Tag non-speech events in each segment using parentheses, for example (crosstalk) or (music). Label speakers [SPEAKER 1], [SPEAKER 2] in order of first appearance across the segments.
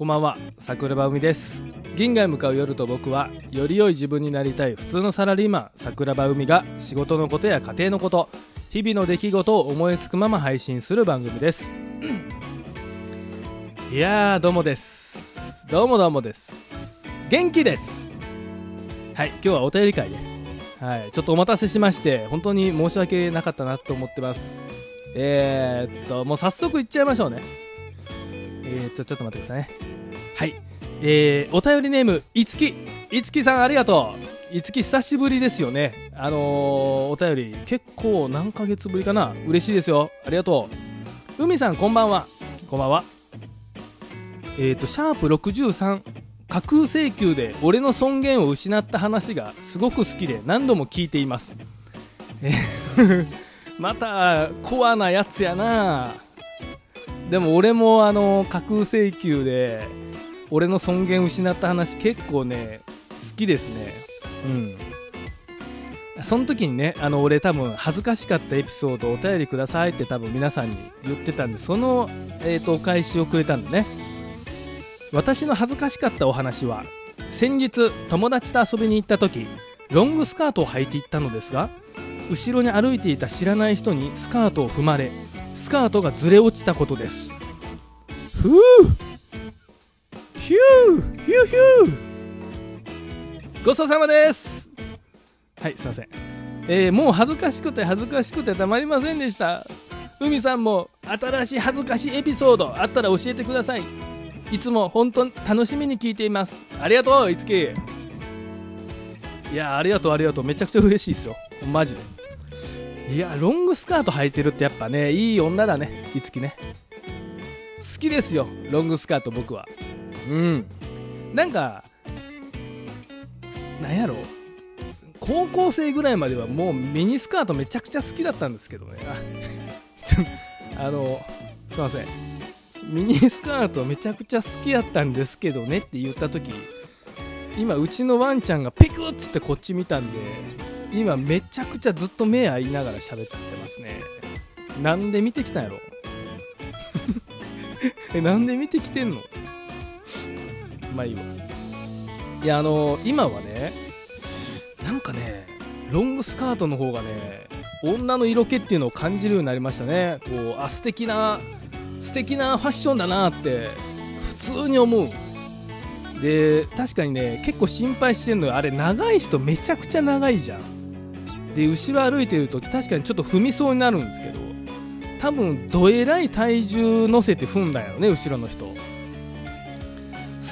[SPEAKER 1] こんばんは桜庭海です。銀河へ向かう夜と僕はより良い自分になりたい普通のサラリーマン桜庭海が仕事のことや家庭のこと日々の出来事を思いつくまま配信する番組です。いやーどうもです。どうもどうもです。元気です。はい今日はお便り会で、はい、ちょっとお待たせしまして本当に申し訳なかったなと思ってます。えー、っともう早速いっちゃいましょうね。えー、っとちょっと待ってくださいねはい。えー、お便りネームいつき。いつきさんありがとう。いつき久しぶりですよね。あのー、お便り結構何ヶ月ぶりかな。嬉しいですよ。ありがとう。海さんこんばんは。こんばんは。えっ、とシャープ63架空請求で俺の尊厳を失った話がすごく好きで何度も聞いています。え (laughs) またコアなやつやな。でも俺もあの架空請求で俺の尊厳失った話結構ね好きですね。うん。その時にねあの俺多分恥ずかしかったエピソードお便りくださいって多分皆さんに言ってたんでその、えーとお返しをくれたんだね。私の恥ずかしかったお話は先日友達と遊びに行った時ロングスカートを履いていったのですが後ろに歩いていた知らない人にスカートを踏まれスカートがずれ落ちたことです。ふうヒューヒューヒュー。ごちそうさまです。はいすいません。えー、もう恥ずかしくて恥ずかしくてたまりませんでした。海さんも新しい恥ずかしいエピソードあったら教えてください。いつも本当楽しみに聞いています。ありがとういつき。いやありがとうありがとう。めちゃくちゃ嬉しいですよ。マジで。いやロングスカート履いてるってやっぱねいい女だねいつきね。好きですよロングスカート僕はうん。なんかなんやろ。高校生ぐらいまではもうミニスカートめちゃくちゃ好きだったんですけどね。あのすいません。ミニスカートめちゃくちゃ好きやったんですけどねって言った時今うちのワンちゃんがペクッつってこっち見たんで今めちゃくちゃずっと目合いながら喋ってますね。なんで見てきたんやろ。(laughs) えなんで見てきてんの？まあいいわ。いやあの今はねなんかねロングスカートの方がね女の色気っていうのを感じるようになりましたね。こうあ素敵な素敵なファッションだなって普通に思う。で確かにね結構心配してんのよ。あれ長い人めちゃくちゃ長いじゃん。で後ろ歩いてる時確かにちょっと踏みそうになるんですけど多分どえらい体重乗せて踏んだよね後ろの人。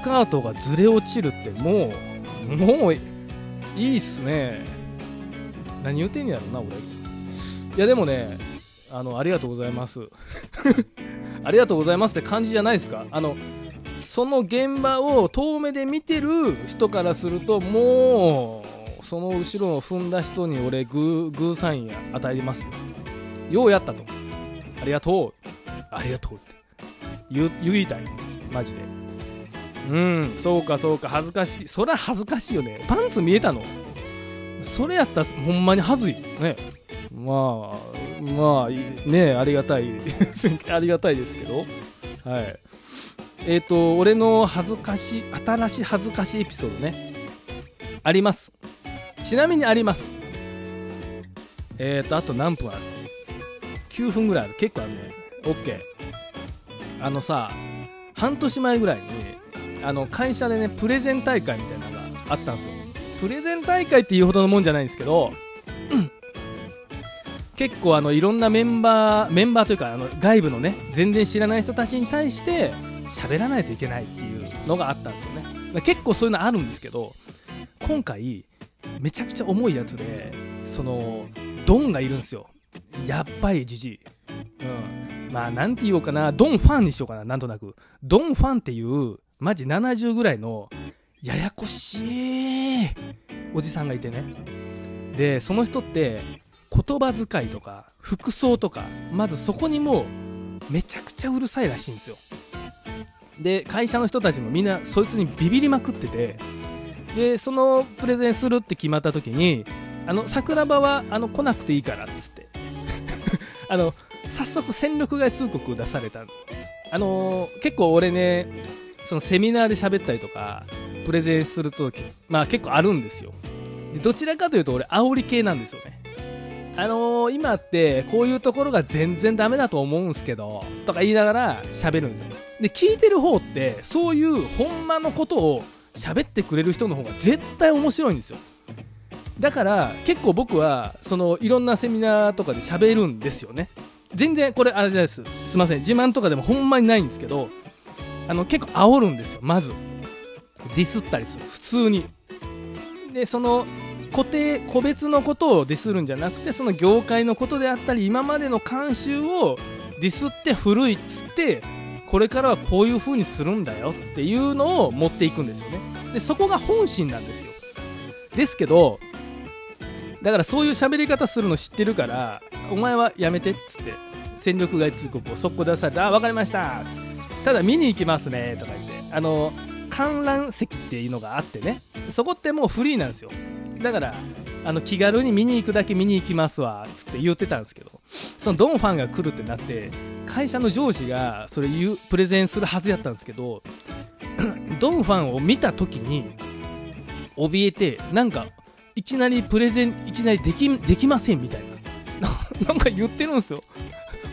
[SPEAKER 1] スカートがずれ落ちるってもうもういいっすね。何言うてんやろな俺。いやでもねあのありがとうございます。(laughs) ありがとうございますって感じじゃないですか。あのその現場を遠目で見てる人からするともうその後ろを踏んだ人に俺グーグーサイン与えますよ。ようやったと。ありがとう。ありがとうって。言言いたい。マジで。うん。そうかそうか恥ずかしい。そりゃ恥ずかしいよね。パンツ見えたの？それやったらほんまに恥ずい。ね。まあまあねありがたい。(laughs) ありがたいですけど。はい。えっ、ー、と俺の恥ずかしい新しい恥ずかしいエピソードね。あります。ちなみにあります。えっ、ー、とあと何分ある？9分ぐらいある。結構あるね。OK あのさ半年前ぐらいにあの会社でねプレゼン大会みたいなのがあったんですよ。プレゼン大会っていうほどのもんじゃないんですけど、うん。結構あのいろんなメンバーメンバーというかあの外部のね全然知らない人たちに対して喋らないといけないっていうのがあったんですよね。結構そういうのあるんですけど今回めちゃくちゃ重いやつでそのドンがいるんですよ。やっばいじじい。うん。まあなんて言おうかな。ドンファンにしようかな。なんとなく。ドンファンっていうマジ70ぐらいのややこしいおじさんがいてね。でその人って言葉遣いとか服装とかまずそこにもうめちゃくちゃうるさいらしいんですよ。で会社の人たちもみんなそいつにビビりまくっててでそのプレゼンするって決まった時にあの桜庭はあの来なくていいからっつって。(laughs) あの早速戦力外通告出された。あのー、結構俺ねそのセミナーで喋ったりとかプレゼンするときまあ結構あるんですよ。でどちらかというと俺煽り系なんですよね。あのー、今ってこういうところが全然ダメだと思うんすけどとか言いながら喋るんですよ。で聞いてる方ってそういうほんまのことを喋ってくれる人の方が絶対面白いんですよ。だから結構僕はそのいろんなセミナーとかで喋るんですよね。全然これあれじゃないです。すいません。自慢とかでもほんまにないんですけどあの結構煽るんですよ。まず。ディスったりする。普通に。でその固定個別のことをディスるんじゃなくてその業界のことであったり今までの慣習をディスって古いっつってこれからはこういう風にするんだよ。っていうのを持っていくんですよね。でそこが本心なんですよ。ですけどだからそういう喋り方するの知ってるからお前はやめてっつって戦力外通告を速攻出されてあ分かりましたっつって。ただ見に行きますねとか言って。あの観覧席っていうのがあってね。そこってもうフリーなんですよ。だからあの気軽に見に行くだけ見に行きますわつって言ってたんですけど。そのドンファンが来るってなって会社の上司がそれ言うプレゼンするはずやったんですけど (clears throat) ドンファンを見た時に怯えてなんかいきなりプレゼンいきなりできできませんみたいな。(laughs) なんか言ってるんですよ。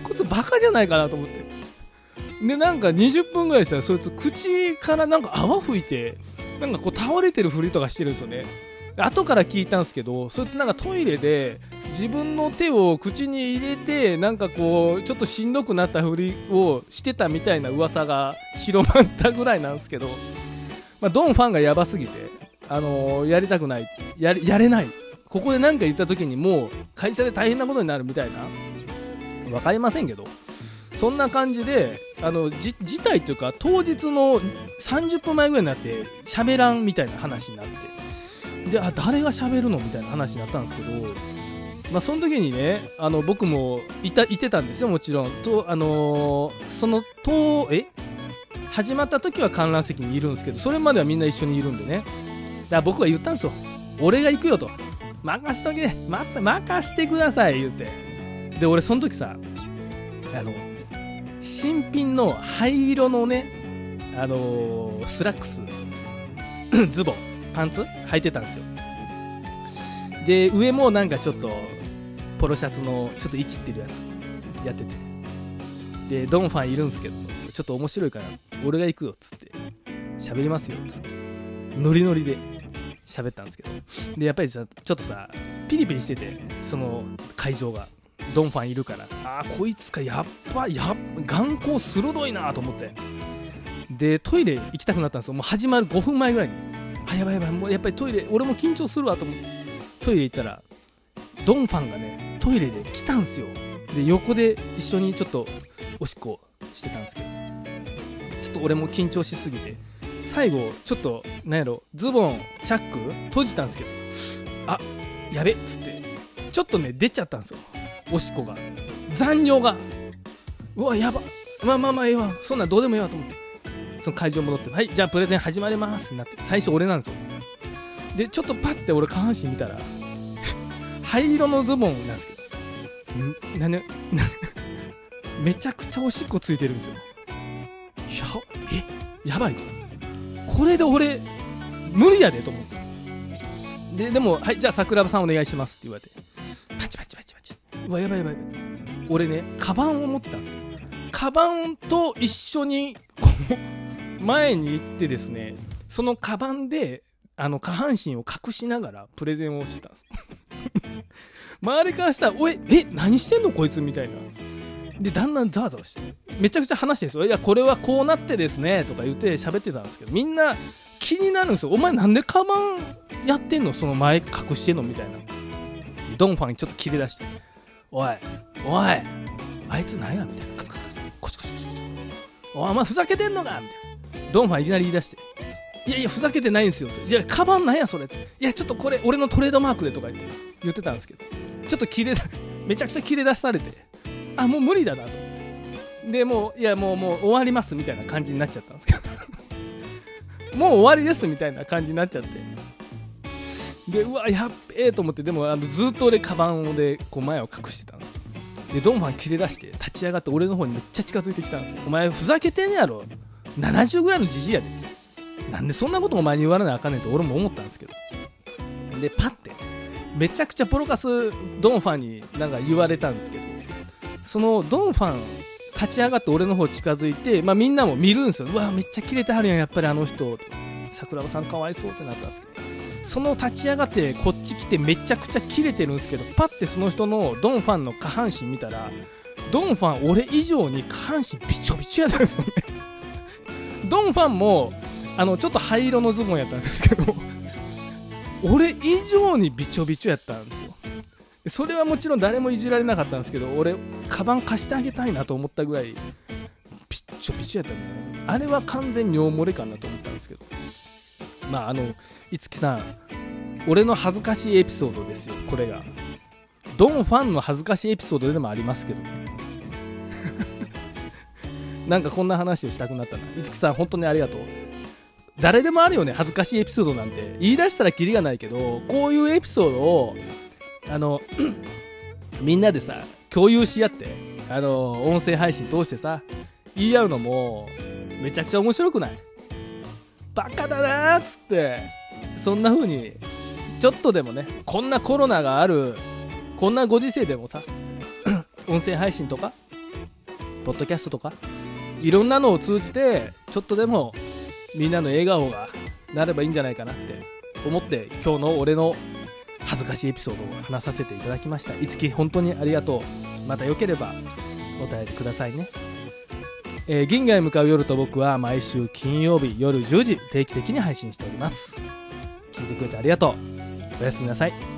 [SPEAKER 1] こいつバカじゃないかなと思って。でなんか20分ぐらいしたらそいつ口からなんか泡吹いてなんかこう倒れてるふりとかしてるんですよね。後から聞いたんですけどそいつなんかトイレで自分の手を口に入れてなんかこうちょっとしんどくなったふりをしてたみたいな噂が広まったぐらいなんですけど、まあ、ドンファンがやばすぎて、あのー、やりたくないややれない。ここで何か言った時にもう会社で大変なことになるみたいな。分かりませんけど。そんな感じであのじ事態というか当日の30分前ぐらいになって喋らんみたいな話になって。であ誰が喋るのみたいな話になったんですけど、まあ、その時にねあの僕もいたいてたんですよもちろん。と、あのー、そのとえ？始まった時は観覧席にいるんですけどそれまではみんな一緒にいるんでね。だから僕は言ったんですよ。俺が行くよと。任しとけ、ね、任してください言って。で俺その時さあの新品の灰色のね、あのー、スラックス (clears throat) ズボンパンツ履いてたんですよ。で上もなんかちょっとポロシャツのちょっとイキってるやつやってて。でドンファンいるんですけどちょっと面白いから俺が行くよっつって喋りますよっつってノリノリで喋ったんですけど。でやっぱりさちょっとさピリピリしててその会場が。ドンファンいるから。あーこいつかやっぱや眼光鋭いなと思って。でトイレ行きたくなったんですよ。もう始まる5分前ぐらいに。あやばいやばいもうやっぱりトイレ俺も緊張するわと思って。トイレ行ったらドンファンがねトイレで来たんすよ。で横で一緒にちょっとおしっこしてたんですけど。ちょっと俺も緊張しすぎて。最後ちょっとなんやろズボンチャック閉じたんですけど。あやべっつって。ちょっとね出ちゃったんですよ。おしっこが。残尿が。うわやば。まあまあまあええわ。そんなんどうでもええわと思って。その会場戻って。はいじゃあプレゼン始まりますってなって。最初俺なんですよ。でちょっとパッて俺下半身見たら (laughs) 灰色のズボンなんですけど。なね (laughs) めちゃくちゃおしっこついてるんですよ。やえ？やばいと。これで俺無理やでと思って。ででもはいじゃあ桜庭さんお願いしますって言われて。うわやばいやばいやばい。俺ねカバンを持ってたんですよ。カバンと一緒にこう前に行ってですねそのカバンであの下半身を隠しながらプレゼンをしてたんです周りからしたら「おいえ何してんの？こいつ」みたいな。でだんだんザワザワして。めちゃくちゃ話してるんですよ。いやこれはこうなってですねとか言って喋ってたんですけどみんな気になるんですよ。お前なんでカバンやってんの？その前隠してんの？みたいな。ドンファンにちょっと切れ出して。おいおいあいつ何やみたいな。カツカツカツコチコチコチコチ。お前ふざけてんのか？みたいな。ドンファンいきなり言い出して。いやいやふざけてないんですよ。じゃあカバンなんやそれって。いやちょっとこれ俺のトレードマークでとか言って。言ってたんですけど。ちょっと切れ (laughs) めちゃくちゃ切れ出されて。あもう無理だなと思って。でもういやもうもう終わりますみたいな感じになっちゃったんですけど。(laughs) もう終わりですみたいな感じになっちゃって。でうわやっべえと思ってでもあのずっと俺カバンでこう前を隠してたんですよ。でドンファン切れ出して立ち上がって俺の方にめっちゃ近づいてきたんですよ。お前ふざけてんやろ。70ぐらいのじじいやで。なんでそんなことお前に言われなあかんねんと俺も思ったんですけど。でパッてめちゃくちゃプロカスドンファンになんか言われたんですけど。そのドンファン立ち上がって俺の方近づいて、まあ、みんなも見るんですよ。うわめっちゃキレてはるやんやっぱりあの人。桜庭さんかわいそうってなったんですけど。その立ち上がってこっち来てめちゃくちゃキレてるんですけどパッてその人のドンファンの下半身見たらドンファン俺以上に下半身びちょびちょやったんですよね。(laughs) ドンファンもあのちょっと灰色のズボンやったんですけど (laughs) 俺以上にびちょびちょやったんですよ。それはもちろん誰もいじられなかったんですけど俺カバン貸してあげたいなと思ったぐらいピッチョピチョやったんだよあれは完全尿漏れかなと思ったんですけどまああの五木さん俺の恥ずかしいエピソードですよこれが。ドンファンの恥ずかしいエピソードでもありますけどね。(laughs) なんかこんな話をしたくなったな。五木さん本当にありがとう。誰でもあるよね恥ずかしいエピソードなんて。言い出したらキリがないけどこういうエピソードをあの (clears throat) みんなでさ共有し合ってあの音声配信通してさ言い合うのもめちゃくちゃ面白くない？バカだなーっつってそんな風にちょっとでもねこんなコロナがあるこんなご時世でもさ (clears throat) 音声配信とかポッドキャストとかいろんなのを通じてちょっとでもみんなの笑顔がなればいいんじゃないかなって思って今日の俺の恥ずかしいエピソードを話させていただきました。いつき本当にありがとう。またよければお便りくださいね。えー、銀河へ向かう夜と僕は毎週金曜日夜10時定期的に配信しております。聞いてくれてありがとう。おやすみなさい。